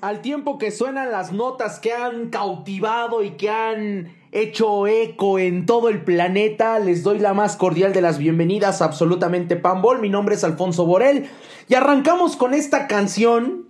Al tiempo que suenan las notas que han cautivado y que han hecho eco en todo el planeta, les doy la más cordial de las bienvenidas a Absolutamente Pambol. Mi nombre es Alfonso Borel y arrancamos con esta canción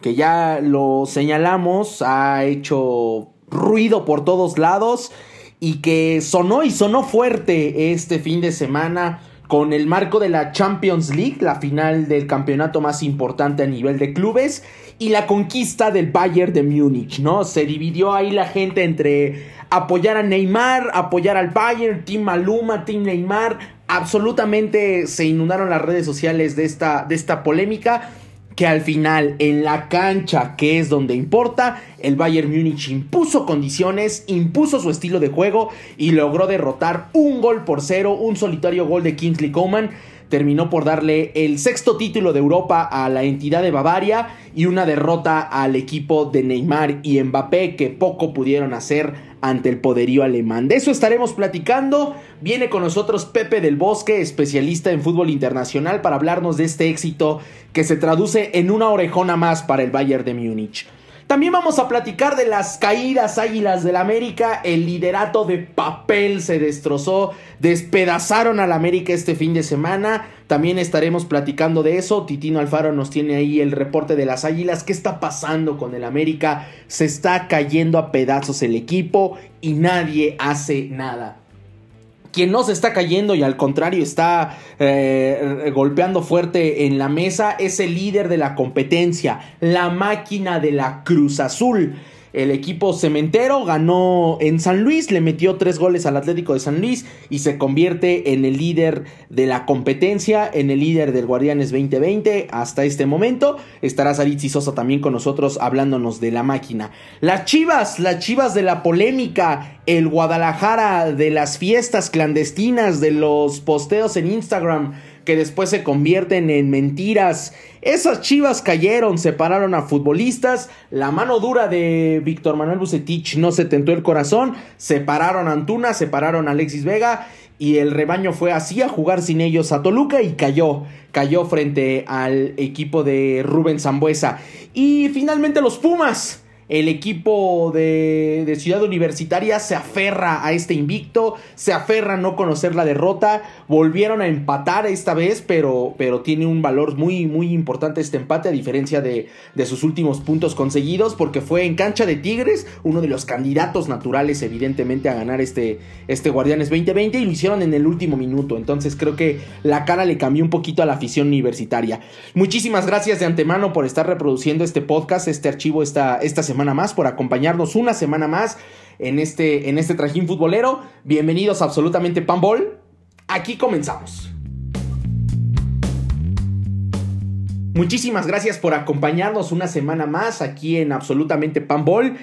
que ya lo señalamos, ha hecho ruido por todos lados y que sonó y sonó fuerte este fin de semana con el marco de la Champions League, la final del campeonato más importante a nivel de clubes, y la conquista del Bayern de Múnich, ¿no? Se dividió ahí la gente entre apoyar a Neymar, apoyar al Bayern, Team Maluma, Team Neymar, absolutamente se inundaron las redes sociales de esta, de esta polémica que al final en la cancha, que es donde importa, el Bayern Múnich impuso condiciones, impuso su estilo de juego y logró derrotar un gol por cero, un solitario gol de Kingsley Coman. Terminó por darle el sexto título de Europa a la entidad de Bavaria y una derrota al equipo de Neymar y Mbappé que poco pudieron hacer ante el poderío alemán. De eso estaremos platicando. Viene con nosotros Pepe del Bosque, especialista en fútbol internacional, para hablarnos de este éxito que se traduce en una orejona más para el Bayern de Múnich. También vamos a platicar de las caídas águilas del América. El liderato de papel se destrozó. Despedazaron al América este fin de semana. También estaremos platicando de eso. Titino Alfaro nos tiene ahí el reporte de las águilas. ¿Qué está pasando con el América? Se está cayendo a pedazos el equipo y nadie hace nada quien no se está cayendo y al contrario está eh, golpeando fuerte en la mesa es el líder de la competencia, la máquina de la Cruz Azul. El equipo cementero ganó en San Luis, le metió tres goles al Atlético de San Luis y se convierte en el líder de la competencia, en el líder del Guardianes 2020 hasta este momento. Estará Saritzi Sosa también con nosotros hablándonos de la máquina. Las chivas, las chivas de la polémica, el Guadalajara de las fiestas clandestinas, de los posteos en Instagram que después se convierten en mentiras. Esas chivas cayeron, separaron a futbolistas. La mano dura de Víctor Manuel Bucetich no se tentó el corazón. Separaron a Antuna, separaron a Alexis Vega. Y el rebaño fue así a jugar sin ellos a Toluca y cayó. Cayó frente al equipo de Rubén Zambuesa. Y finalmente los Pumas el equipo de, Ciudad Universitaria se aferra a este invicto, se aferra a no conocer la derrota. Volvieron a empatar esta vez, pero, pero tiene un valor muy, muy importante este empate, a diferencia de, de, sus últimos puntos conseguidos, porque fue en cancha de Tigres, uno de los candidatos naturales, evidentemente, a ganar este, este Guardianes 2020, y lo hicieron en el último minuto. Entonces creo que la cara le cambió un poquito a la afición universitaria. Muchísimas gracias de antemano por estar reproduciendo este podcast, este archivo esta, esta semana más, por acompañarnos una semana más en este, en este trajín futbolero. Bienvenidos a Absolutamente Panball. Aquí comenzamos. Muchísimas gracias por acompañarnos una semana más aquí en Absolutamente Panball.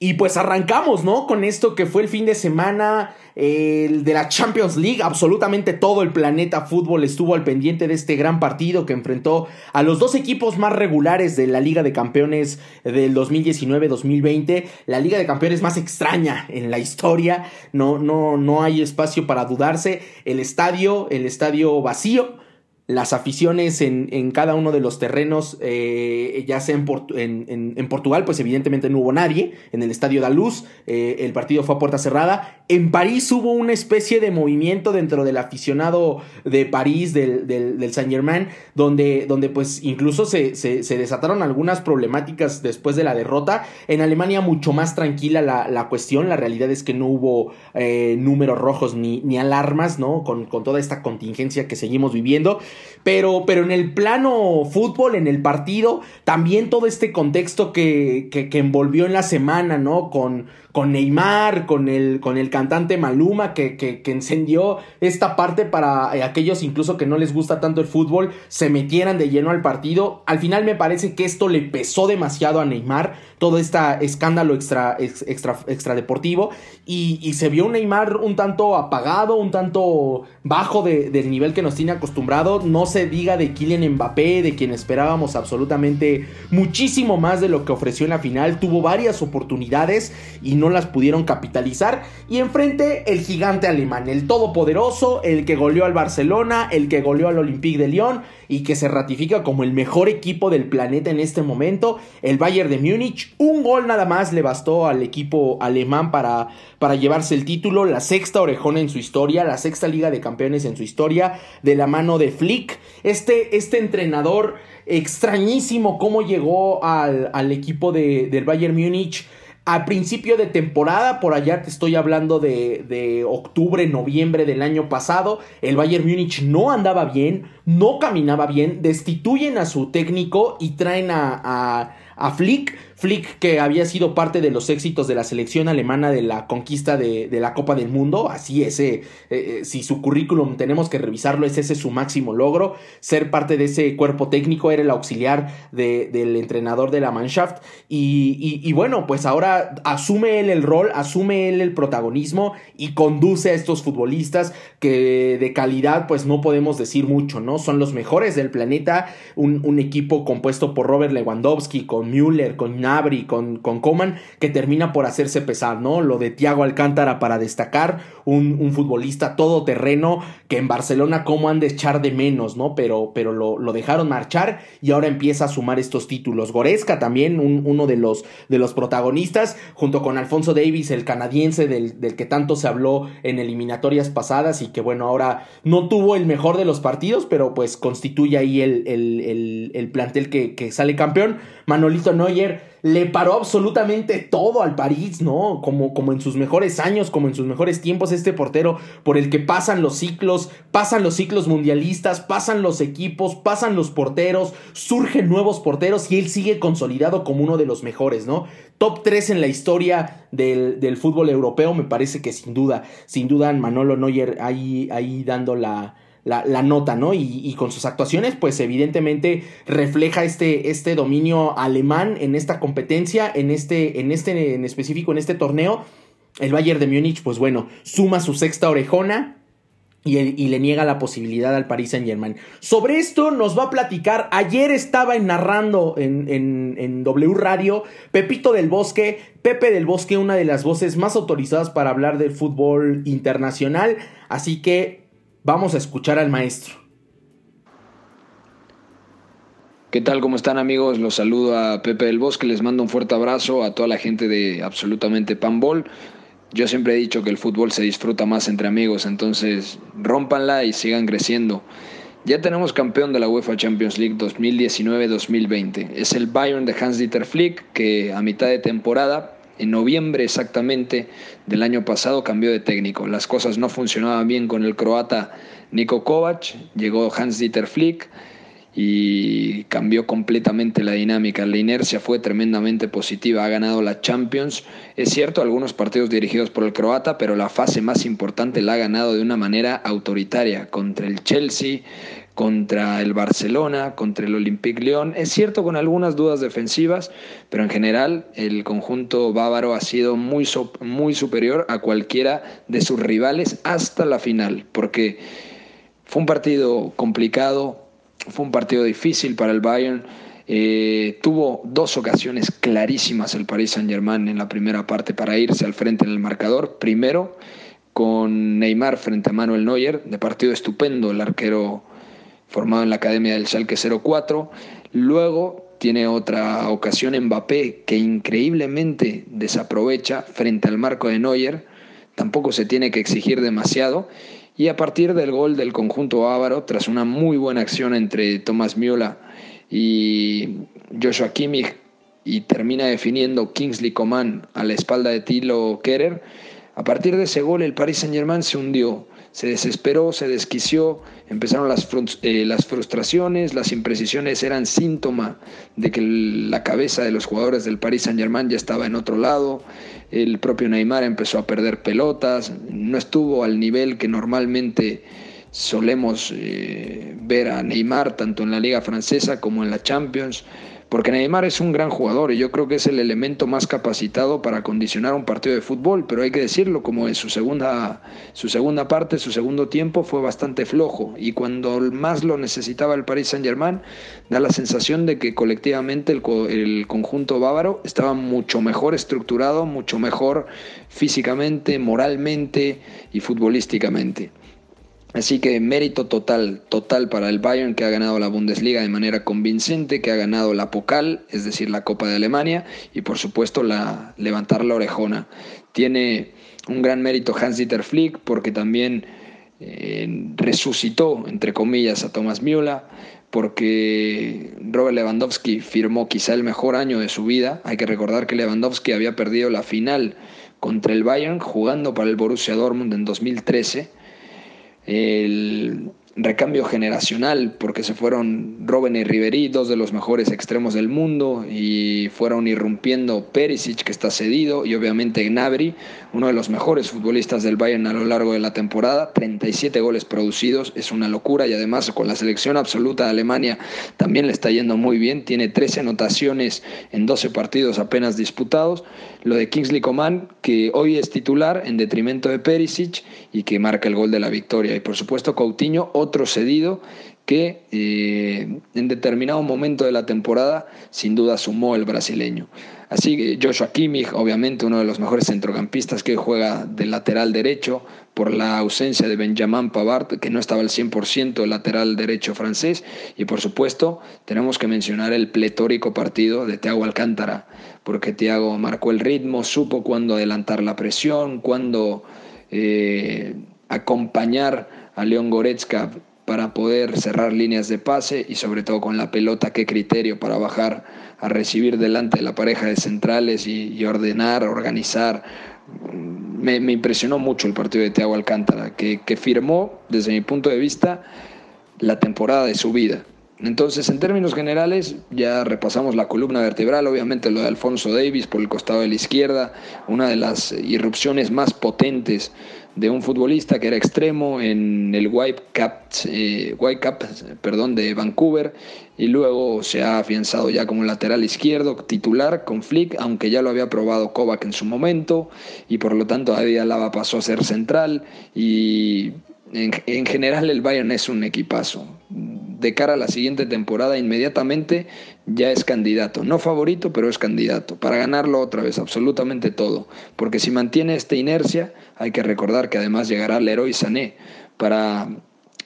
Y pues arrancamos, ¿no? Con esto que fue el fin de semana el de la Champions League. Absolutamente todo el planeta fútbol estuvo al pendiente de este gran partido que enfrentó a los dos equipos más regulares de la Liga de Campeones del 2019-2020. La Liga de Campeones más extraña en la historia. No, no, no hay espacio para dudarse. El estadio, el estadio vacío las aficiones en, en, cada uno de los terrenos, eh, ya sea en, en, Portugal, pues evidentemente no hubo nadie, en el Estadio da Luz, eh, el partido fue a puerta cerrada, en París hubo una especie de movimiento dentro del aficionado de París, del, del, Saint Germain, donde, donde pues incluso se, se, desataron algunas problemáticas después de la derrota, en Alemania mucho más tranquila la, la cuestión, la realidad es que no hubo eh, números rojos ni, ni alarmas, ¿no? Con, con toda esta contingencia que seguimos viviendo. Pero, pero en el plano fútbol, en el partido, también todo este contexto que, que, que envolvió en la semana, ¿no? Con, con Neymar, con el, con el cantante Maluma, que, que, encendió esta parte para eh, aquellos incluso que no les gusta tanto el fútbol, se metieran de lleno al partido. Al final me parece que esto le pesó demasiado a Neymar, todo este escándalo extra, extra, extra deportivo, y, y, se vio Neymar un tanto apagado, un tanto bajo de, del nivel que nos tiene acostumbrado. No se diga de Kylian Mbappé, de quien esperábamos absolutamente muchísimo más de lo que ofreció en la final. Tuvo varias oportunidades y no no las pudieron capitalizar. Y enfrente el gigante alemán, el todopoderoso, el que goleó al Barcelona, el que goleó al Olympique de Lyon y que se ratifica como el mejor equipo del planeta en este momento, el Bayern de Múnich. Un gol nada más le bastó al equipo alemán para, para llevarse el título, la sexta orejona en su historia, la sexta liga de campeones en su historia, de la mano de Flick. Este, este entrenador extrañísimo cómo llegó al, al equipo de, del Bayern Múnich a principio de temporada, por allá te estoy hablando de, de, octubre, noviembre del año pasado, el Bayern Múnich no andaba bien, no caminaba bien, destituyen a su técnico y traen a, a, a Flick Flick, que había sido parte de los éxitos de la selección alemana de la conquista de, la Copa del Mundo, así ese, eh, eh, si su currículum tenemos que revisarlo, es ese su máximo logro, ser parte de ese cuerpo técnico, era el auxiliar del entrenador de la Mannschaft, y, y, bueno, pues ahora asume él el rol, asume él el protagonismo y conduce a estos futbolistas que de calidad pues no podemos decir mucho, ¿no? Son los mejores del planeta, un, un equipo compuesto por Robert Lewandowski, con Müller, con Abri con, con Coman, que termina por hacerse pesar, ¿no? Lo de Tiago Alcántara para destacar, un, un futbolista todoterreno que en Barcelona como han de echar de menos, ¿no? Pero, pero lo, lo, dejaron marchar y ahora empieza a sumar estos títulos. Goresca también, un, uno de los, de los protagonistas, junto con Alfonso Davis, el canadiense del, del, que tanto se habló en eliminatorias pasadas y que bueno, ahora no tuvo el mejor de los partidos, pero pues constituye ahí el, el, el, el plantel que, que sale campeón. Manolito Neuer le paró absolutamente todo al París, ¿no? Como, como en sus mejores años, como en sus mejores tiempos, este portero por el que pasan los ciclos, pasan los ciclos mundialistas, pasan los equipos, pasan los porteros, surgen nuevos porteros y él sigue consolidado como uno de los mejores, ¿no? Top 3 en la historia del, del fútbol europeo, me parece que sin duda, sin duda Manolo Neuer ahí, ahí dando la la, nota, ¿no? Y, con sus actuaciones, pues evidentemente refleja este, este dominio alemán en esta competencia, en este, en este, en específico, en este torneo. El Bayern de Múnich, pues bueno, suma su sexta orejona, y, le niega la posibilidad al Paris Saint Germain. Sobre esto nos va a platicar. Ayer estaba narrando en, en, en, W Radio Pepito del Bosque, Pepe del Bosque, una de las voces más autorizadas para hablar del fútbol internacional. Así que Vamos a escuchar al maestro. ¿Qué tal? ¿Cómo están amigos? Los saludo a Pepe del Bosque, les mando un fuerte abrazo a toda la gente de absolutamente Panbol. Yo siempre he dicho que el fútbol se disfruta más entre amigos, entonces rompanla y sigan creciendo. Ya tenemos campeón de la UEFA Champions League 2019-2020. Es el Bayern de Hans-Dieter Flick que a mitad de temporada en noviembre exactamente del año pasado cambió de técnico. Las cosas no funcionaban bien con el croata Niko Kovac, llegó Hans-Dieter Flick y cambió completamente la dinámica. La inercia fue tremendamente positiva, ha ganado la Champions. Es cierto, algunos partidos dirigidos por el croata, pero la fase más importante la ha ganado de una manera autoritaria contra el Chelsea, contra el Barcelona, contra el Olympique Lyon. Es cierto con algunas dudas defensivas, pero en general el conjunto bávaro ha sido muy, muy superior a cualquiera de sus rivales hasta la final, porque fue un partido complicado, fue un partido difícil para el Bayern. Eh, tuvo dos ocasiones clarísimas el Paris Saint Germain en la primera parte para irse al frente en el marcador. Primero con Neymar frente a Manuel Neuer, de partido estupendo el arquero formado en la Academia del Schalke 04. Luego tiene otra ocasión Mbappé que increíblemente desaprovecha frente al marco de Neuer. Tampoco se tiene que exigir demasiado. Y a partir del gol del conjunto ávaro, tras una muy buena acción entre Thomas Müller y Joshua Kimmich, y termina definiendo Kingsley Coman a la espalda de Tilo Kerer, a partir de ese gol el Paris Saint Germain se hundió se desesperó, se desquició, empezaron las, eh, las frustraciones, las imprecisiones eran síntoma de que la cabeza de los jugadores del Paris Saint Germain ya estaba en otro lado, el propio Neymar empezó a perder pelotas, no estuvo al nivel que normalmente solemos eh, ver a Neymar tanto en la liga francesa como en la Champions, porque Neymar es un gran jugador y yo creo que es el elemento más capacitado para condicionar un partido de fútbol, pero hay que decirlo, como en su segunda, su segunda parte, su segundo tiempo fue bastante flojo y cuando más lo necesitaba el Paris Saint Germain, da la sensación de que colectivamente el, el conjunto bávaro estaba mucho mejor estructurado, mucho mejor físicamente, moralmente y futbolísticamente. Así que mérito total, total para el Bayern que ha ganado la Bundesliga de manera convincente, que ha ganado la Pokal, es decir, la Copa de Alemania, y por supuesto la, levantar la orejona. Tiene un gran mérito Hans-Dieter Flick porque también eh, resucitó, entre comillas, a Thomas Müller, porque Robert Lewandowski firmó quizá el mejor año de su vida. Hay que recordar que Lewandowski había perdido la final contra el Bayern jugando para el Borussia Dortmund en 2013 el recambio generacional, porque se fueron Robben y Ribery, dos de los mejores extremos del mundo, y fueron irrumpiendo Perisic, que está cedido, y obviamente Gnabry, uno de los mejores futbolistas del Bayern a lo largo de la temporada, 37 goles producidos, es una locura, y además con la selección absoluta de Alemania también le está yendo muy bien, tiene 13 anotaciones en 12 partidos apenas disputados, lo de Kingsley Coman, que hoy es titular en detrimento de Perisic y que marca el gol de la victoria, y por supuesto Coutinho, otro cedido que eh, en determinado momento de la temporada sin duda sumó el brasileño. Así que Joshua Kimmich, obviamente uno de los mejores centrocampistas que juega de lateral derecho por la ausencia de Benjamin Pavard, que no estaba al 100% el lateral derecho francés. Y por supuesto tenemos que mencionar el pletórico partido de Thiago Alcántara, porque Thiago marcó el ritmo, supo cuándo adelantar la presión, cuándo eh, acompañar a León Goretzka para poder cerrar líneas de pase y sobre todo con la pelota, qué criterio para bajar a recibir delante de la pareja de centrales y, ordenar, organizar. Me, impresionó mucho el partido de Thiago Alcántara, que, que firmó, desde mi punto de vista, la temporada de su vida. Entonces, en términos generales, ya repasamos la columna vertebral, obviamente lo de Alfonso Davis por el costado de la izquierda, una de las irrupciones más potentes de un futbolista que era extremo en el Whitecaps, eh, de Vancouver y luego se ha afianzado ya como lateral izquierdo titular con Flick, aunque ya lo había probado Kovac en su momento y por lo tanto David Alaba pasó a ser central y en, en general el Bayern es un equipazo de cara a la siguiente temporada inmediatamente ya es candidato. No favorito, pero es candidato. Para ganarlo otra vez, absolutamente todo. Porque si mantiene esta inercia, hay que recordar que además llegará héroe Sané para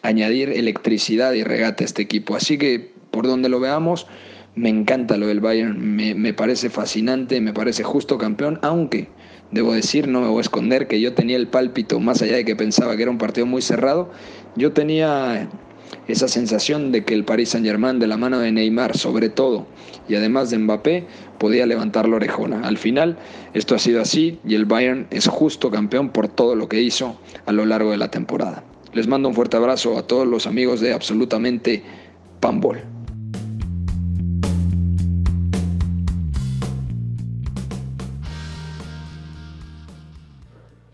añadir electricidad y regate a este equipo. Así que, por donde lo veamos, me encanta lo del Bayern. Me, me parece fascinante, me parece justo campeón, aunque... Debo decir, no me voy a esconder que yo tenía el pálpito, más allá de que pensaba que era un partido muy cerrado, yo tenía esa sensación de que el Paris Saint-Germain de la mano de Neymar, sobre todo, y además de Mbappé, podía levantar la orejona. Al final, esto ha sido así y el Bayern es justo campeón por todo lo que hizo a lo largo de la temporada. Les mando un fuerte abrazo a todos los amigos de absolutamente Pambol.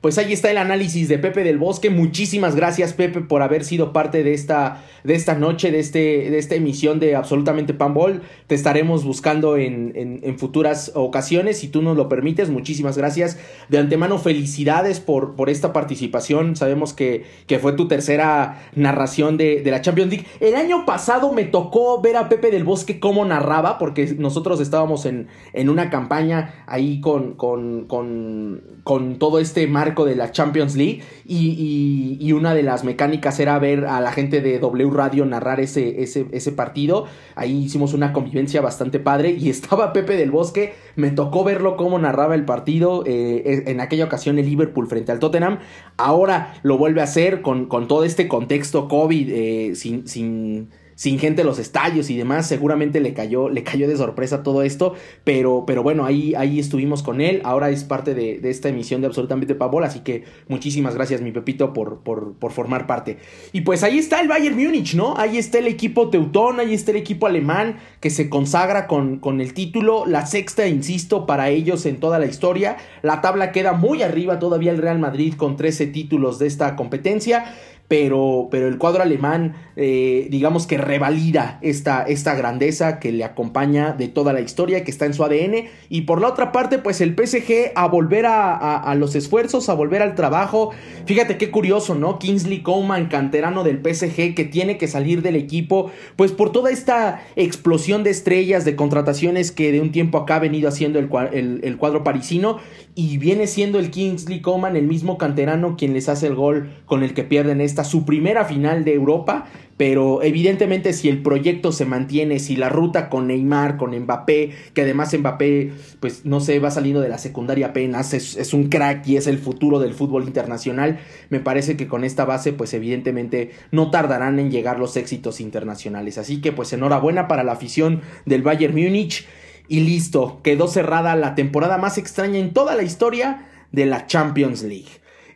Pues ahí está el análisis de Pepe del Bosque. Muchísimas gracias, Pepe, por haber sido parte de esta, de esta noche, de, este, de esta emisión de Absolutamente Panball. Te estaremos buscando en, en, futuras ocasiones, si tú nos lo permites. Muchísimas gracias. De antemano, felicidades por, por esta participación. Sabemos que, que fue tu tercera narración de, de, la Champions League. El año pasado me tocó ver a Pepe del Bosque cómo narraba, porque nosotros estábamos en, en una campaña ahí con, con, con, con todo este mar de la Champions League y, una de las mecánicas era ver a la gente de W Radio narrar ese, ese, partido. Ahí hicimos una convivencia bastante padre y estaba Pepe del Bosque, me tocó verlo cómo narraba el partido, eh, en aquella ocasión el Liverpool frente al Tottenham, ahora lo vuelve a hacer con, con todo este contexto COVID, eh, sin... sin sin gente en los estadios y demás, seguramente le cayó, le cayó de sorpresa todo esto, pero, pero bueno, ahí, ahí estuvimos con él, ahora es parte de, esta emisión de Absolutamente Pavol, así que muchísimas gracias mi Pepito por, por, por, formar parte. Y pues ahí está el Bayern Múnich, ¿no? Ahí está el equipo teutón, ahí está el equipo alemán que se consagra con, con el título, la sexta, insisto, para ellos en toda la historia, la tabla queda muy arriba todavía el Real Madrid con 13 títulos de esta competencia. Pero, pero el cuadro alemán, eh, digamos que revalida esta, esta grandeza que le acompaña de toda la historia, que está en su ADN. Y por la otra parte, pues el PSG a volver a, los esfuerzos, a volver al trabajo. Fíjate qué curioso, ¿no? Kingsley Coman, canterano del PSG, que tiene que salir del equipo, pues por toda esta explosión de estrellas, de contrataciones que de un tiempo acá ha venido haciendo el, el, el cuadro parisino. Y viene siendo el Kingsley Coman, el mismo canterano, quien les hace el gol con el que pierden su primera final de Europa, pero evidentemente si el proyecto se mantiene, si la ruta con Neymar, con Mbappé, que además Mbappé, pues no sé, va saliendo de la secundaria apenas, es, un crack y es el futuro del fútbol internacional, me parece que con esta base, pues evidentemente no tardarán en llegar los éxitos internacionales. Así que pues enhorabuena para la afición del Bayern Múnich y listo, quedó cerrada la temporada más extraña en toda la historia de la Champions League.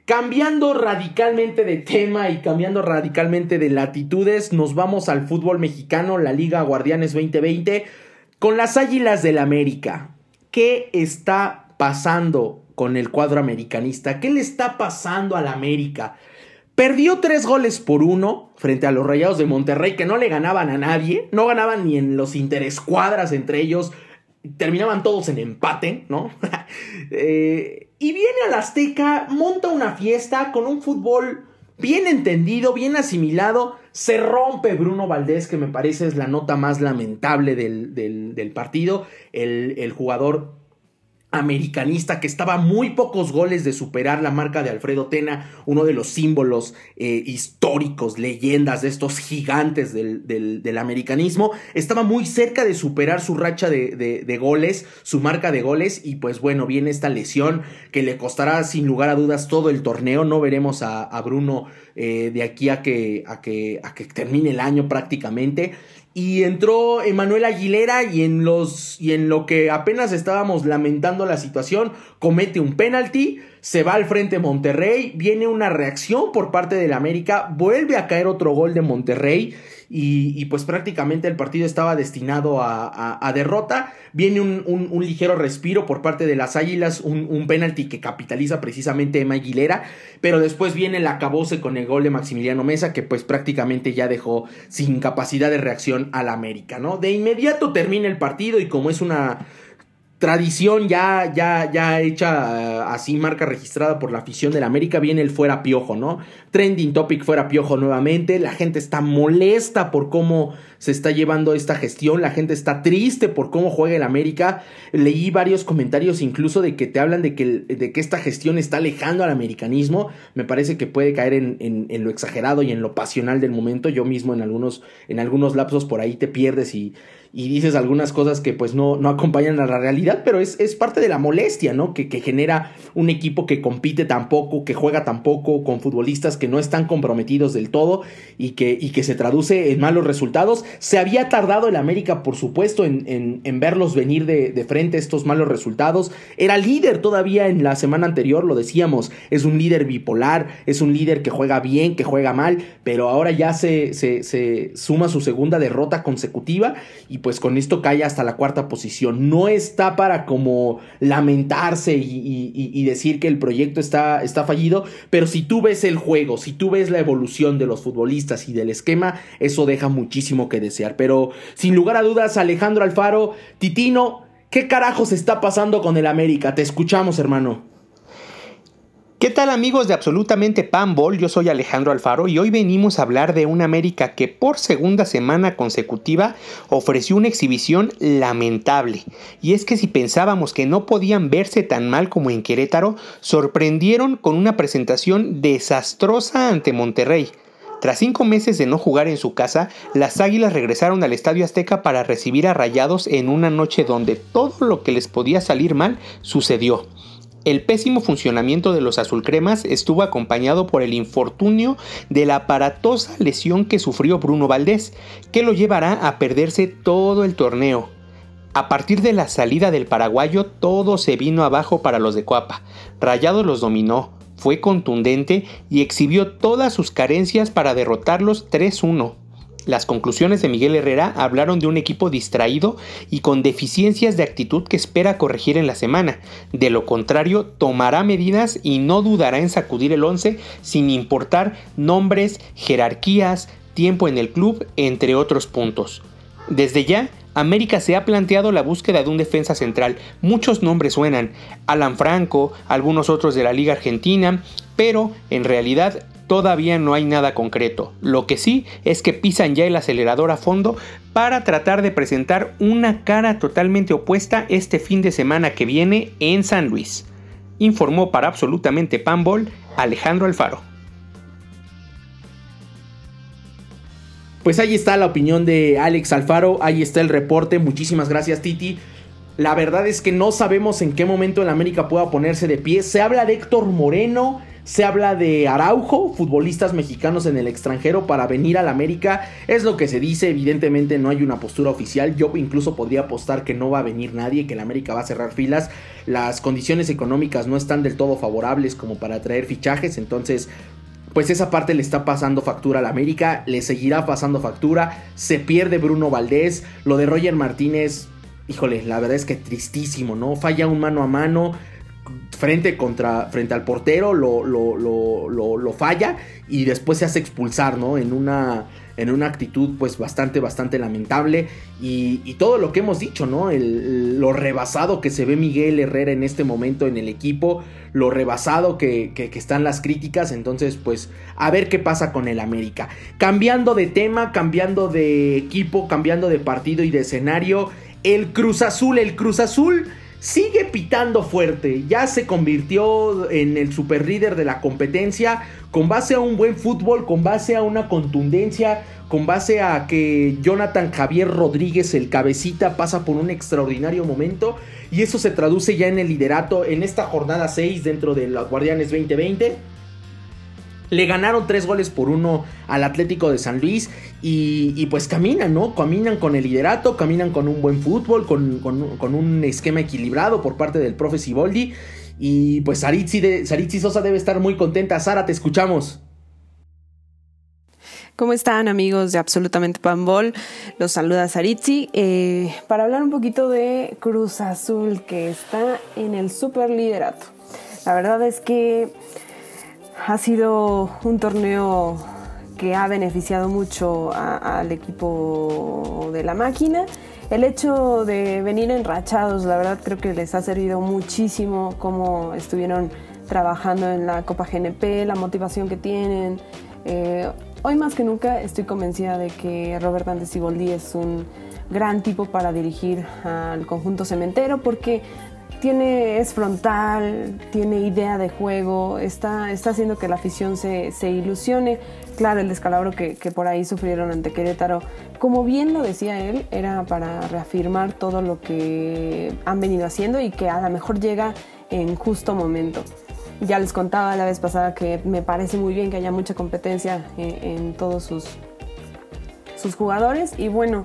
Cambiando radicalmente de tema y cambiando radicalmente de latitudes, nos vamos al fútbol mexicano, la Liga Guardianes 2020, con las Águilas del América. ¿Qué está pasando con el cuadro americanista? ¿Qué le está pasando al América? Perdió tres goles por uno frente a los Rayados de Monterrey, que no le ganaban a nadie, no ganaban ni en los interescuadras entre ellos, terminaban todos en empate, ¿no? eh, y viene al Azteca, monta una fiesta con un fútbol bien entendido, bien asimilado. Se rompe Bruno Valdés, que me parece es la nota más lamentable del, del, partido. El, el jugador americanista que estaba muy pocos goles de superar la marca de Alfredo Tena, uno de los símbolos eh, históricos, leyendas de estos gigantes del, americanismo, estaba muy cerca de superar su racha de, goles, su marca de goles, y pues bueno, viene esta lesión que le costará sin lugar a dudas todo el torneo, no veremos a, Bruno eh, de aquí a que, a, que, a que termine el año prácticamente, y entró Emanuel Aguilera y en los y en lo que apenas estábamos lamentando la situación, comete un penalti, se va al frente Monterrey, viene una reacción por parte del América, vuelve a caer otro gol de Monterrey y, pues prácticamente el partido estaba destinado a, derrota. Viene un, ligero respiro por parte de las Águilas, un, un penalti que capitaliza precisamente Emma Aguilera, pero después viene el acabose con el gol de Maximiliano Mesa que pues prácticamente ya dejó sin capacidad de reacción al América, ¿no? De inmediato termina el partido y como es una tradición ya, ya, ya hecha eh, así, marca registrada por la afición del América, viene el fuera piojo, ¿no? Trending topic fuera piojo nuevamente, la gente está molesta por cómo se está llevando esta gestión, la gente está triste por cómo juega el América, leí varios comentarios incluso de que te hablan de que, de que esta gestión está alejando al americanismo, me parece que puede caer en, en, lo exagerado y en lo pasional del momento, yo mismo en algunos, en algunos lapsos por ahí te pierdes y y dices algunas cosas que pues no, no acompañan a la realidad, pero es, es parte de la molestia, ¿no? Que, que, genera un equipo que compite tan poco, que juega tan poco, con futbolistas que no están comprometidos del todo y que, y que se traduce en malos resultados. Se había tardado el América, por supuesto, en, en, verlos venir de, de, frente estos malos resultados. Era líder todavía en la semana anterior, lo decíamos, es un líder bipolar, es un líder que juega bien, que juega mal, pero ahora ya se, se, se suma su segunda derrota consecutiva y pues con esto cae hasta la cuarta posición. No está para como lamentarse y, decir que el proyecto está, está fallido, pero si tú ves el juego, si tú ves la evolución de los futbolistas y del esquema, eso deja muchísimo que desear. Pero sin lugar a dudas, Alejandro Alfaro, Titino, ¿qué carajos está pasando con el América? Te escuchamos, hermano. ¿Qué tal amigos de Absolutamente Panball? Yo soy Alejandro Alfaro y hoy venimos a hablar de un América que por segunda semana consecutiva ofreció una exhibición lamentable. Y es que si pensábamos que no podían verse tan mal como en Querétaro, sorprendieron con una presentación desastrosa ante Monterrey. Tras cinco meses de no jugar en su casa, las Águilas regresaron al Estadio Azteca para recibir a Rayados en una noche donde todo lo que les podía salir mal sucedió. El pésimo funcionamiento de los azulcremas estuvo acompañado por el infortunio de la aparatosa lesión que sufrió Bruno Valdés, que lo llevará a perderse todo el torneo. A partir de la salida del paraguayo, todo se vino abajo para los de Coapa. Rayado los dominó, fue contundente y exhibió todas sus carencias para derrotarlos 3-1. Las conclusiones de Miguel Herrera hablaron de un equipo distraído y con deficiencias de actitud que espera corregir en la semana. De lo contrario, tomará medidas y no dudará en sacudir el 11 sin importar nombres, jerarquías, tiempo en el club, entre otros puntos. Desde ya, América se ha planteado la búsqueda de un defensa central. Muchos nombres suenan, Alan Franco, algunos otros de la Liga Argentina, pero en realidad todavía no hay nada concreto. Lo que sí es que pisan ya el acelerador a fondo para tratar de presentar una cara totalmente opuesta este fin de semana que viene en San Luis. Informó para absolutamente Panball Alejandro Alfaro. Pues ahí está la opinión de Alex Alfaro, ahí está el reporte, muchísimas gracias Titi. La verdad es que no sabemos en qué momento el América pueda ponerse de pie. Se habla de Héctor Moreno, se habla de Araujo, futbolistas mexicanos en el extranjero para venir al América. Es lo que se dice, evidentemente no hay una postura oficial. Yo incluso podría apostar que no va a venir nadie, que el América va a cerrar filas. Las condiciones económicas no están del todo favorables como para traer fichajes, entonces pues esa parte le está pasando factura al América, le seguirá pasando factura, se pierde Bruno Valdés, lo de Roger Martínez, híjole, la verdad es que tristísimo, ¿no? Falla un mano a mano, frente, contra, frente al portero, lo, lo, lo, lo, falla y después se hace expulsar, ¿no? En una, en una actitud pues bastante, bastante lamentable y, todo lo que hemos dicho, ¿no? El, lo rebasado que se ve Miguel Herrera en este momento en el equipo, lo rebasado que, que, están las críticas, entonces pues a ver qué pasa con el América. Cambiando de tema, cambiando de equipo, cambiando de partido y de escenario, el Cruz Azul, el Cruz Azul sigue pitando fuerte, ya se convirtió en el super líder de la competencia con base a un buen fútbol, con base a una contundencia, con base a que Jonathan Javier Rodríguez, el cabecita, pasa por un extraordinario momento. Y eso se traduce ya en el liderato en esta jornada 6 dentro de los Guardianes 2020 le ganaron tres goles por uno al Atlético de San Luis y, pues caminan, ¿no? Caminan con el liderato, caminan con un buen fútbol, con, un esquema equilibrado por parte del profe Siboldi. Y pues Saritzi, Sosa debe estar muy contenta. Sara, te escuchamos. ¿Cómo están amigos de Absolutamente Panbol? Los saluda Saritzi eh, para hablar un poquito de Cruz Azul que está en el super liderato. La verdad es que ha sido un torneo que ha beneficiado mucho al equipo de la máquina. El hecho de venir enrachados, la verdad creo que les ha servido muchísimo cómo estuvieron trabajando en la Copa GNP, la motivación que tienen. Eh, hoy más que nunca estoy convencida de que Robert Andes es un gran tipo para dirigir al conjunto cementero porque tiene, es frontal, tiene idea de juego, está, está haciendo que la afición se, ilusione. Claro, el descalabro que, por ahí sufrieron ante Querétaro, como bien lo decía él, era para reafirmar todo lo que han venido haciendo y que a lo mejor llega en justo momento. Ya les contaba la vez pasada que me parece muy bien que haya mucha competencia en, en todos sus, sus jugadores y bueno,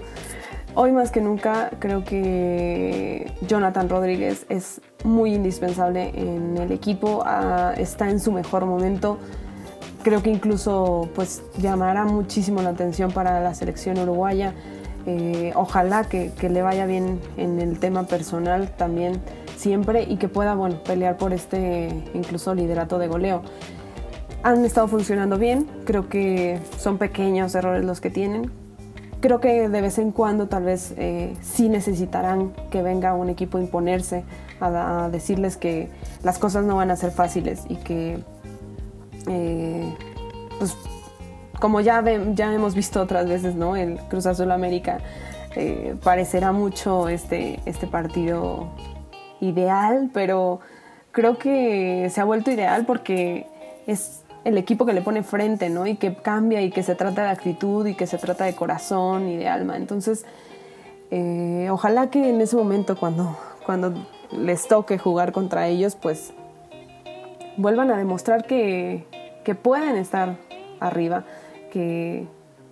Hoy más que nunca creo que Jonathan Rodríguez es muy indispensable en el equipo, ah, está en su mejor momento. Creo que incluso pues llamará muchísimo la atención para la selección uruguaya. Eh, ojalá que, le vaya bien en el tema personal también siempre y que pueda bueno, pelear por este incluso liderato de goleo. Han estado funcionando bien, creo que son pequeños errores los que tienen, creo que de vez en cuando tal vez eh, sí necesitarán que venga un equipo a imponerse, a, decirles que las cosas no van a ser fáciles y que, eh, pues, como ya, ya hemos visto otras veces, ¿no? El Cruz Azul América eh, parecerá mucho este, este partido ideal, pero creo que se ha vuelto ideal porque es el equipo que le pone frente, ¿no? Y que cambia y que se trata de actitud y que se trata de corazón y de alma. Entonces, eh, ojalá que en ese momento cuando, cuando les toque jugar contra ellos, pues vuelvan a demostrar que, que pueden estar arriba, que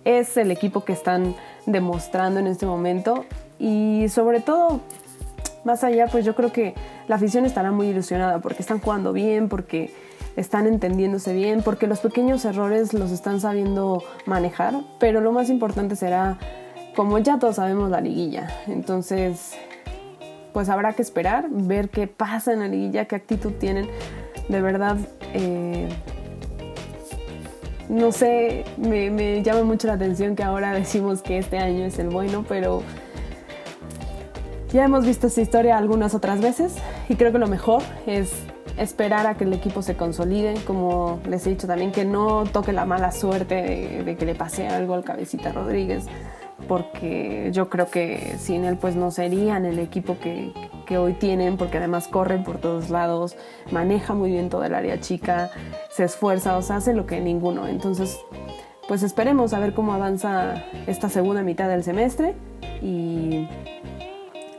es el equipo que están demostrando en este momento y sobre todo más allá, pues yo creo que la afición estará muy ilusionada porque están jugando bien, porque están entendiéndose bien, porque los pequeños errores los están sabiendo manejar, pero lo más importante será, como ya todos sabemos, la liguilla. Entonces, pues habrá que esperar, ver qué pasa en la liguilla, qué actitud tienen. De verdad, eh, no sé, me, me llama mucho la atención que ahora decimos que este año es el bueno, pero ya hemos visto esta historia algunas otras veces y creo que lo mejor es esperar a que el equipo se consolide, como les he dicho también, que no toque la mala suerte de, que le pase algo al cabecita Rodríguez, porque yo creo que sin él pues no serían el equipo que, que hoy tienen, porque además corren por todos lados, maneja muy bien todo el área chica, se esfuerza, o sea, hace lo que ninguno. Entonces, pues esperemos a ver cómo avanza esta segunda mitad del semestre y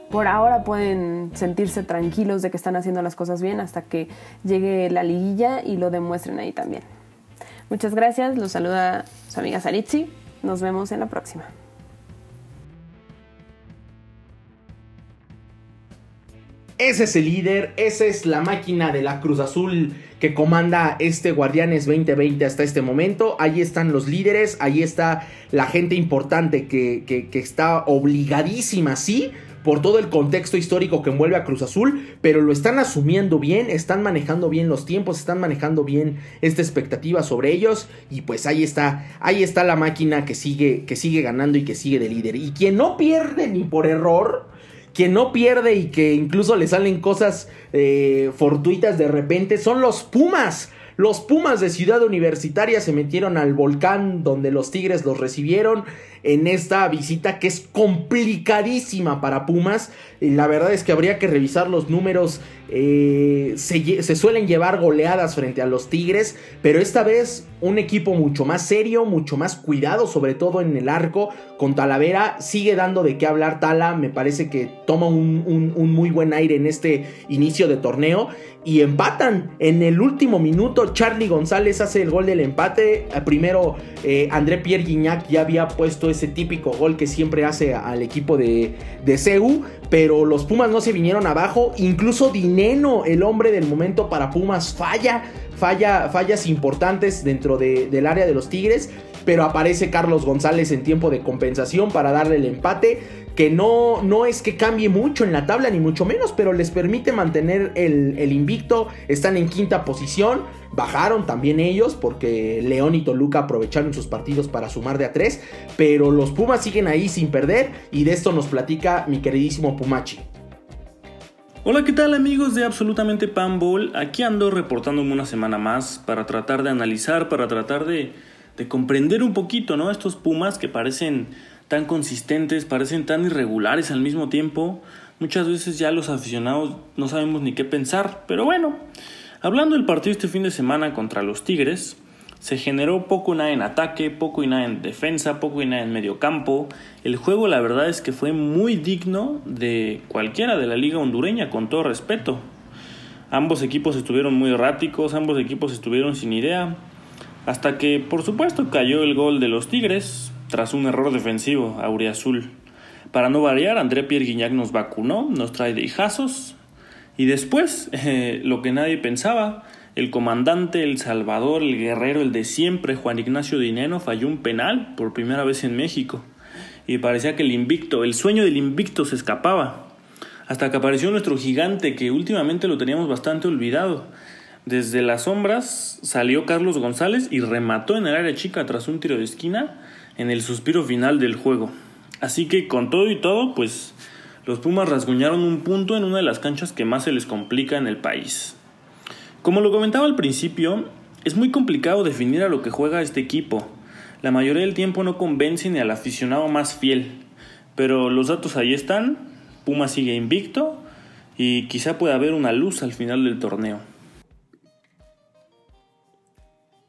por ahora pueden sentirse tranquilos de que están haciendo las cosas bien hasta que llegue la liguilla y lo demuestren ahí también. Muchas gracias, los saluda su amiga Saritzi, nos vemos en la próxima. Ese es el líder, esa es la máquina de la Cruz Azul que comanda este Guardianes 2020 hasta este momento. Ahí están los líderes, ahí está la gente importante que, que está obligadísima, sí, por todo el contexto histórico que envuelve a Cruz Azul, pero lo están asumiendo bien, están manejando bien los tiempos, están manejando bien esta expectativa sobre ellos y pues ahí está, ahí está la máquina que sigue, que sigue ganando y que sigue de líder. Y quien no pierde ni por error, quien no pierde y que incluso le salen cosas eh, fortuitas de repente son los Pumas. Los Pumas de Ciudad Universitaria se metieron al volcán donde los Tigres los recibieron en esta visita que es complicadísima para Pumas. La verdad es que habría que revisar los números. Eh, se, suelen llevar goleadas frente a los Tigres, pero esta vez un equipo mucho más serio, mucho más cuidado, sobre todo en el arco. Con Talavera sigue dando de qué hablar Tala, me parece que toma un, muy buen aire en este inicio de torneo. Y empatan en el último minuto. Charlie González hace el gol del empate. Primero eh, André Pierre Guignac ya había puesto ese típico gol que siempre hace al equipo de, de CEU, pero los Pumas no se vinieron abajo, incluso Dineno, el hombre del momento para Pumas, falla, falla, fallas importantes dentro del área de los Tigres, pero aparece Carlos González en tiempo de compensación para darle el empate que no, no es que cambie mucho en la tabla, ni mucho menos, pero les permite mantener el, invicto. Están en quinta posición. Bajaron también ellos porque León y Toluca aprovecharon sus partidos para sumar de a tres. Pero los Pumas siguen ahí sin perder y de esto nos platica mi queridísimo Pumachi. Hola, ¿qué tal amigos de Absolutamente Panball? Aquí ando reportándome una semana más para tratar de analizar, para tratar de, de comprender un poquito, ¿no? Estos Pumas que parecen tan consistentes, parecen tan irregulares al mismo tiempo. Muchas veces ya los aficionados no sabemos ni qué pensar, pero bueno, hablando del partido este fin de semana contra los Tigres, se generó poco y nada en ataque, poco y nada en defensa, poco y nada en medio campo. El juego la verdad es que fue muy digno de cualquiera de la liga hondureña, con todo respeto. Ambos equipos estuvieron muy erráticos, ambos equipos estuvieron sin idea. Hasta que, por supuesto, cayó el gol de los Tigres, tras un error defensivo, Auriazul. Para no variar, André Pierre nos vacunó, nos trae de hijazos. Y después, eh, lo que nadie pensaba, el comandante, el salvador, el guerrero, el de siempre, Juan Ignacio Dineno, falló un penal por primera vez en México. Y parecía que el invicto, el sueño del invicto se escapaba. Hasta que apareció nuestro gigante, que últimamente lo teníamos bastante olvidado. Desde las sombras salió Carlos González y remató en el área chica tras un tiro de esquina en el suspiro final del juego. Así que con todo y todo, pues los Pumas rasguñaron un punto en una de las canchas que más se les complica en el país. Como lo comentaba al principio, es muy complicado definir a lo que juega este equipo. La mayoría del tiempo no convence ni al aficionado más fiel. Pero los datos ahí están, Pumas sigue invicto y quizá pueda haber una luz al final del torneo.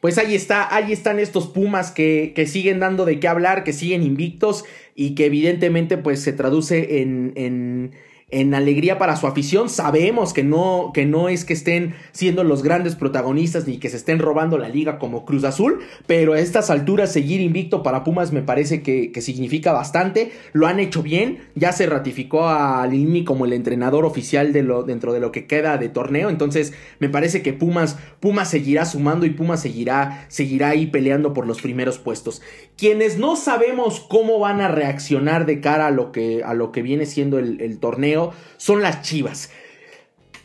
Pues ahí está, ahí están estos Pumas que, que, siguen dando de qué hablar, que siguen invictos y que evidentemente pues se traduce en, en, en alegría para su afición. Sabemos que no, que no es que estén siendo los grandes protagonistas ni que se estén robando la liga como Cruz Azul, pero a estas alturas seguir invicto para Pumas me parece que, significa bastante. Lo han hecho bien, ya se ratificó a Lini como el entrenador oficial de lo, dentro de lo que queda de torneo, entonces me parece que Pumas, Pumas seguirá sumando y Pumas seguirá, seguirá ahí peleando por los primeros puestos. Quienes no sabemos cómo van a reaccionar de cara a lo que, a lo que viene siendo el torneo, son las Chivas.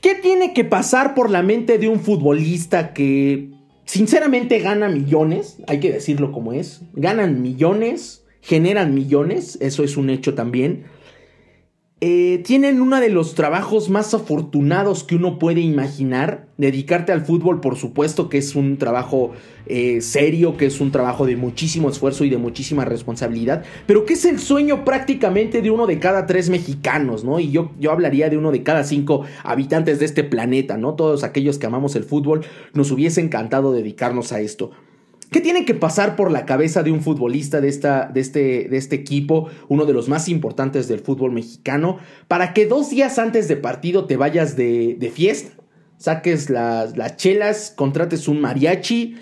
¿Qué tiene que pasar por la mente de un futbolista que sinceramente gana millones? Hay que decirlo como es. Ganan millones, generan millones, eso es un hecho también. Eh, tienen uno de los trabajos más afortunados que uno puede imaginar. Dedicarte al fútbol, por supuesto, que es un trabajo eh, serio, que es un trabajo de muchísimo esfuerzo y de muchísima responsabilidad, pero que es el sueño prácticamente de uno de cada tres mexicanos, ¿no? Y yo, yo hablaría de uno de cada cinco habitantes de este planeta, ¿no? Todos aquellos que amamos el fútbol, nos hubiese encantado dedicarnos a esto. ¿Qué tiene que pasar por la cabeza de un futbolista de, esta, de, este, de este equipo, uno de los más importantes del fútbol mexicano, para que dos días antes de partido te vayas de, fiesta, saques las chelas, contrates un mariachi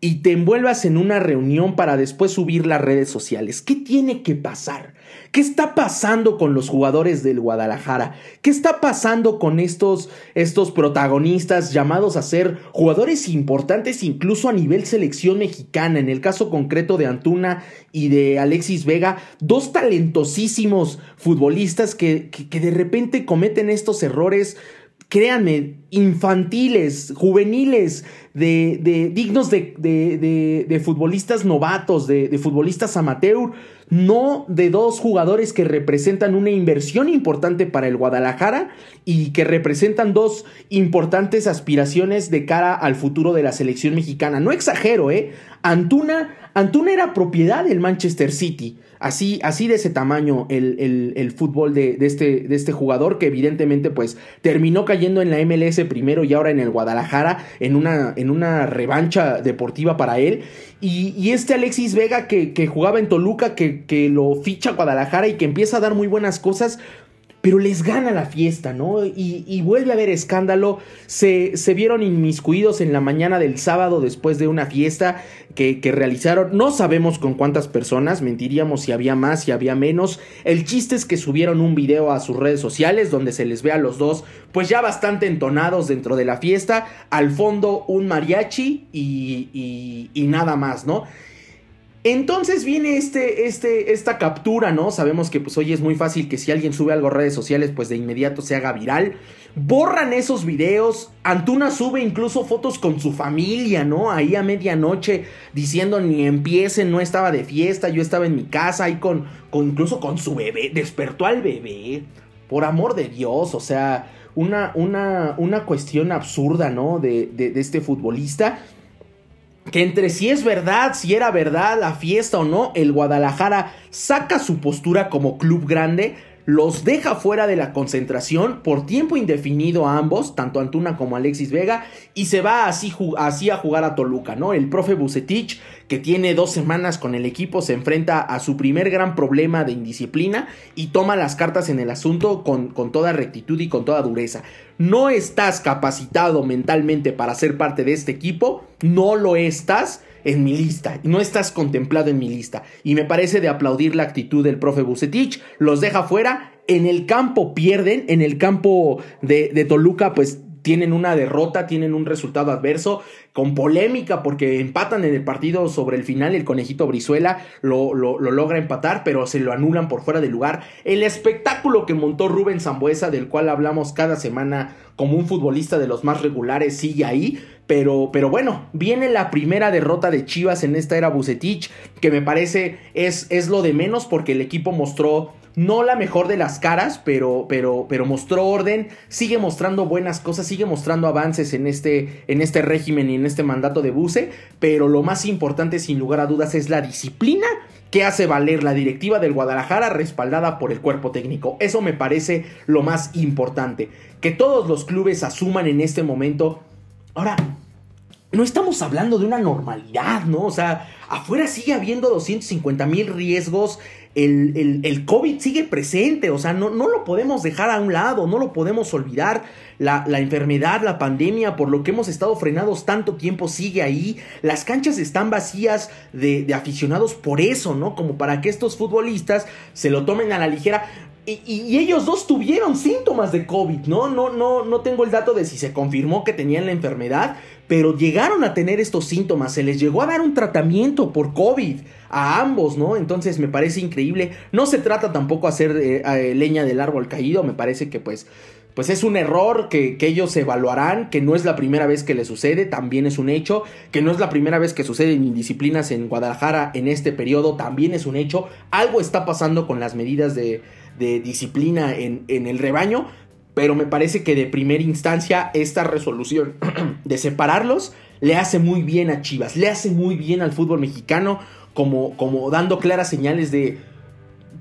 y te envuelvas en una reunión para después subir las redes sociales. ¿Qué tiene que pasar? ¿Qué está pasando con los jugadores del Guadalajara? ¿Qué está pasando con estos, estos protagonistas llamados a ser jugadores importantes incluso a nivel selección mexicana? En el caso concreto de Antuna y de Alexis Vega, dos talentosísimos futbolistas que, que de repente cometen estos errores créanme, infantiles, juveniles, de, de dignos de, de, de, futbolistas novatos, de, futbolistas amateur, no de dos jugadores que representan una inversión importante para el Guadalajara y que representan dos importantes aspiraciones de cara al futuro de la selección mexicana. No exagero, ¿eh? Antuna, Antuna era propiedad del Manchester City. Así, así de ese tamaño el, fútbol de, este, de este jugador que evidentemente pues terminó cayendo en la MLS primero y ahora en el Guadalajara en una, en una revancha deportiva para él. Y, este Alexis Vega que, que, jugaba en Toluca, que, que lo ficha Guadalajara y que empieza a dar muy buenas cosas, pero les gana la fiesta, ¿no? Y, vuelve a haber escándalo. Se, vieron inmiscuidos en la mañana del sábado después de una fiesta que, realizaron. No sabemos con cuántas personas, mentiríamos si había más, si había menos. El chiste es que subieron un video a sus redes sociales donde se les ve a los dos, pues ya bastante entonados dentro de la fiesta. Al fondo un mariachi y, y nada más, ¿no? Entonces viene este, este, esta captura, ¿no? Sabemos que pues hoy es muy fácil que si alguien sube algo a redes sociales, pues de inmediato se haga viral. Borran esos videos. Antuna sube incluso fotos con su familia, ¿no? Ahí a medianoche diciendo ni empiecen, no estaba de fiesta, yo estaba en mi casa, ahí con, incluso con su bebé. Despertó al bebé. Por amor de Dios, o sea, una, una, una cuestión absurda, ¿no? De, de este futbolista que entre si es verdad, si era verdad la fiesta o no, el Guadalajara saca su postura como club grande, los deja fuera de la concentración por tiempo indefinido a ambos, tanto Antuna como Alexis Vega, y se va así, así a jugar a Toluca, ¿no? El profe Bucetich, que tiene dos semanas con el equipo, se enfrenta a su primer gran problema de indisciplina y toma las cartas en el asunto con, con toda rectitud y con toda dureza. No estás capacitado mentalmente para ser parte de este equipo, no lo estás en mi lista, no estás contemplado en mi lista. Y me parece de aplaudir la actitud del profe Bucetich, los deja fuera, en el campo pierden, en el campo de, de Toluca pues tienen una derrota, tienen un resultado adverso, con polémica, porque empatan en el partido sobre el final, el conejito Brizuela lo, lo, logra empatar, pero se lo anulan por fuera de lugar. El espectáculo que montó Rubén Zambuesa, del cual hablamos cada semana como un futbolista de los más regulares, sigue ahí. Pero, pero bueno, viene la primera derrota de Chivas en esta era Bucetich, que me parece es, es lo de menos porque el equipo mostró no la mejor de las caras, pero, pero, pero mostró orden, sigue mostrando buenas cosas, sigue mostrando avances en este, en este régimen y en este mandato de Buce, pero lo más importante sin lugar a dudas es la disciplina que hace valer la directiva del Guadalajara respaldada por el cuerpo técnico. Eso me parece lo más importante. Que todos los clubes asuman en este momento. Ahora, no estamos hablando de una normalidad, ¿no? O sea, afuera sigue habiendo 250 mil riesgos, el, el, COVID sigue presente, o sea, no, no, lo podemos dejar a un lado, no lo podemos olvidar. La, la, enfermedad, la pandemia, por lo que hemos estado frenados tanto tiempo, sigue ahí. Las canchas están vacías de, de aficionados por eso, ¿no? Como para que estos futbolistas se lo tomen a la ligera. Y, y, ellos dos tuvieron síntomas de COVID, ¿no? No, no, no tengo el dato de si se confirmó que tenían la enfermedad, pero llegaron a tener estos síntomas, se les llegó a dar un tratamiento por COVID a ambos, ¿no? Entonces me parece increíble. No se trata tampoco hacer eh, eh, leña del árbol caído, me parece que pues, pues es un error que, que, ellos evaluarán, que no es la primera vez que le sucede, también es un hecho, que no es la primera vez que suceden indisciplinas en Guadalajara en este periodo, también es un hecho. Algo está pasando con las medidas de, de disciplina en, en el rebaño, pero me parece que de primera instancia esta resolución de separarlos le hace muy bien a Chivas, le hace muy bien al fútbol mexicano, como, como dando claras señales de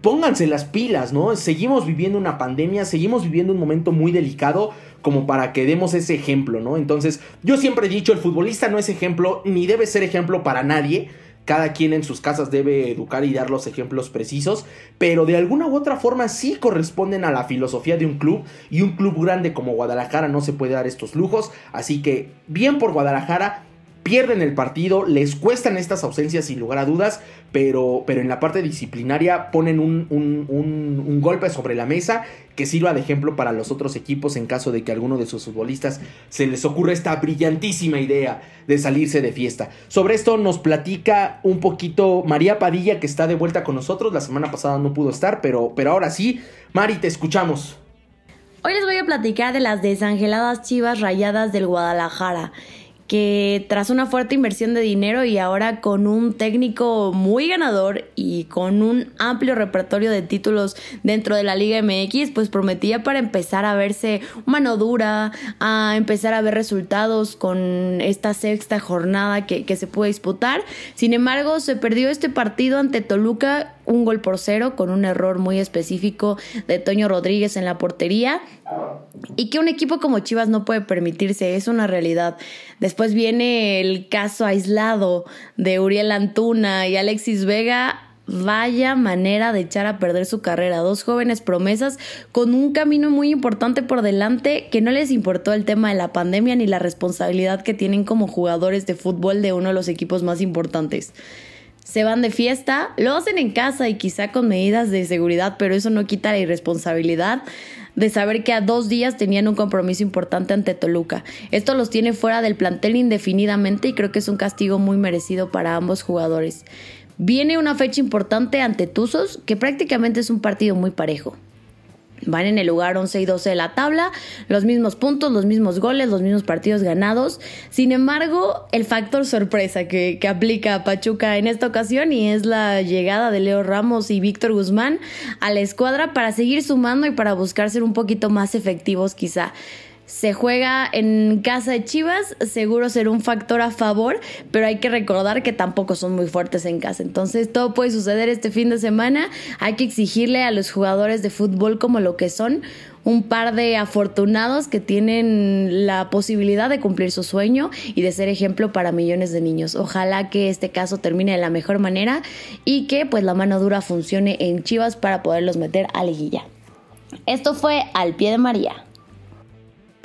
pónganse las pilas, ¿no? Seguimos viviendo una pandemia, seguimos viviendo un momento muy delicado como para que demos ese ejemplo, ¿no? Entonces, yo siempre he dicho, el futbolista no es ejemplo, ni debe ser ejemplo para nadie cada quien en sus casas debe educar y dar los ejemplos precisos, pero de alguna u otra forma sí corresponden a la filosofía de un club y un club grande como Guadalajara no se puede dar estos lujos, así que bien por Guadalajara, pierden el partido, les cuestan estas ausencias sin lugar a dudas, pero, pero en la parte disciplinaria ponen un, un, golpe sobre la mesa que sirva de ejemplo para los otros equipos en caso de que alguno de sus futbolistas se les ocurra esta brillantísima idea de salirse de fiesta. Sobre esto nos platica un poquito María Padilla que está de vuelta con nosotros, la semana pasada no pudo estar, pero, pero ahora sí, Mari, te escuchamos. Hoy les voy a platicar de las desangeladas chivas rayadas del Guadalajara que tras una fuerte inversión de dinero y ahora con un técnico muy ganador y con un amplio repertorio de títulos dentro de la Liga MX, pues prometía para empezar a verse mano dura, a empezar a ver resultados con esta sexta jornada que, que se puede disputar. Sin embargo, se perdió este partido ante Toluca un gol por cero con un error muy específico de Toño Rodríguez en la portería y que un equipo como Chivas no puede permitirse, es una realidad. Después viene el caso aislado de Uriel Antuna y Alexis Vega. Vaya manera de echar a perder su carrera. Dos jóvenes promesas con un camino muy importante por delante que no les importó el tema de la pandemia ni la responsabilidad que tienen como jugadores de fútbol de uno de los equipos más importantes se van de fiesta, lo hacen en casa y quizá con medidas de seguridad, pero eso no quita la irresponsabilidad de saber que a dos días tenían un compromiso importante ante Toluca. Esto los tiene fuera del plantel indefinidamente y creo que es un castigo muy merecido para ambos jugadores. Viene una fecha importante ante Tuzos, que prácticamente es un partido muy parejo. Van en el lugar 11 y 12 de la tabla, los mismos puntos, los mismos goles, los mismos partidos ganados. Sin embargo, el factor sorpresa que, que aplica Pachuca en esta ocasión y es la llegada de Leo Ramos y Víctor Guzmán a la escuadra para seguir sumando y para buscar ser un poquito más efectivos quizá se juega en casa de Chivas, seguro será un factor a favor, pero hay que recordar que tampoco son muy fuertes en casa. Entonces todo puede suceder este fin de semana. Hay que exigirle a los jugadores de fútbol como lo que son, un par de afortunados que tienen la posibilidad de cumplir su sueño y de ser ejemplo para millones de niños. Ojalá que este caso termine de la mejor manera y que pues la mano dura funcione en Chivas para poderlos meter a liguilla. Esto fue Al pie de María.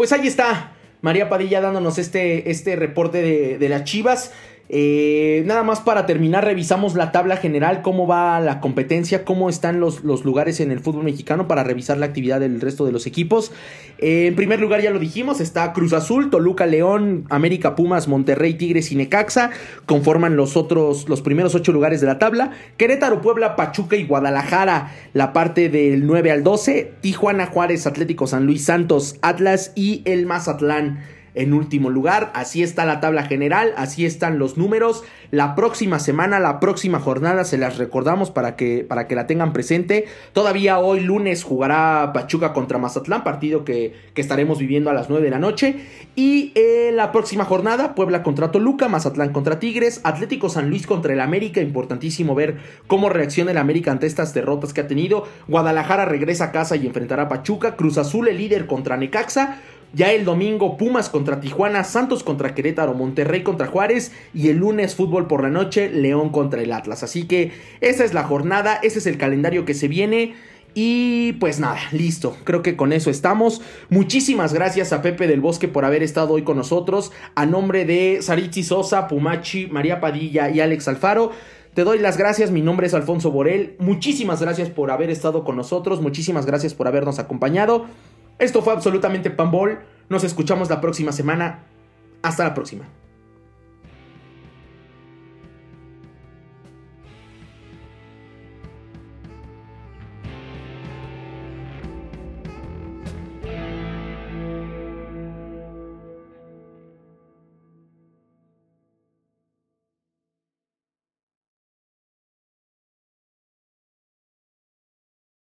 Pues ahí está María Padilla dándonos este, este reporte de, de las Chivas. Eh, nada más para terminar, revisamos la tabla general, cómo va la competencia, cómo están los, los lugares en el fútbol mexicano para revisar la actividad del resto de los equipos. Eh, en primer lugar, ya lo dijimos, está Cruz Azul, Toluca, León, América, Pumas, Monterrey, Tigres y Necaxa. Conforman los otros, los primeros ocho lugares de la tabla. Querétaro, Puebla, Pachuca y Guadalajara, la parte del 9 al 12. Tijuana, Juárez, Atlético San Luis, Santos, Atlas y el Mazatlán en último lugar. Así está la tabla general, así están los números. La próxima semana, la próxima jornada, se las recordamos para que, para que la tengan presente. Todavía hoy lunes jugará Pachuca contra Mazatlán, partido que, que estaremos viviendo a las 9 de la noche. Y eh, la próxima jornada, Puebla contra Toluca, Mazatlán contra Tigres, Atlético San Luis contra el América. Importantísimo ver cómo reacciona el América ante estas derrotas que ha tenido. Guadalajara regresa a casa y enfrentará a Pachuca. Cruz Azul, el líder contra Necaxa. Ya el domingo Pumas contra Tijuana, Santos contra Querétaro, Monterrey contra Juárez y el lunes fútbol por la noche, León contra el Atlas. Así que esa es la jornada, ese es el calendario que se viene. Y pues nada, listo. Creo que con eso estamos. Muchísimas gracias a Pepe del Bosque por haber estado hoy con nosotros. A nombre de Saritzi Sosa, Pumachi, María Padilla y Alex Alfaro. Te doy las gracias, mi nombre es Alfonso Borel. Muchísimas gracias por haber estado con nosotros, muchísimas gracias por habernos acompañado. Esto fue absolutamente Pambol. Nos escuchamos la próxima semana. Hasta la próxima.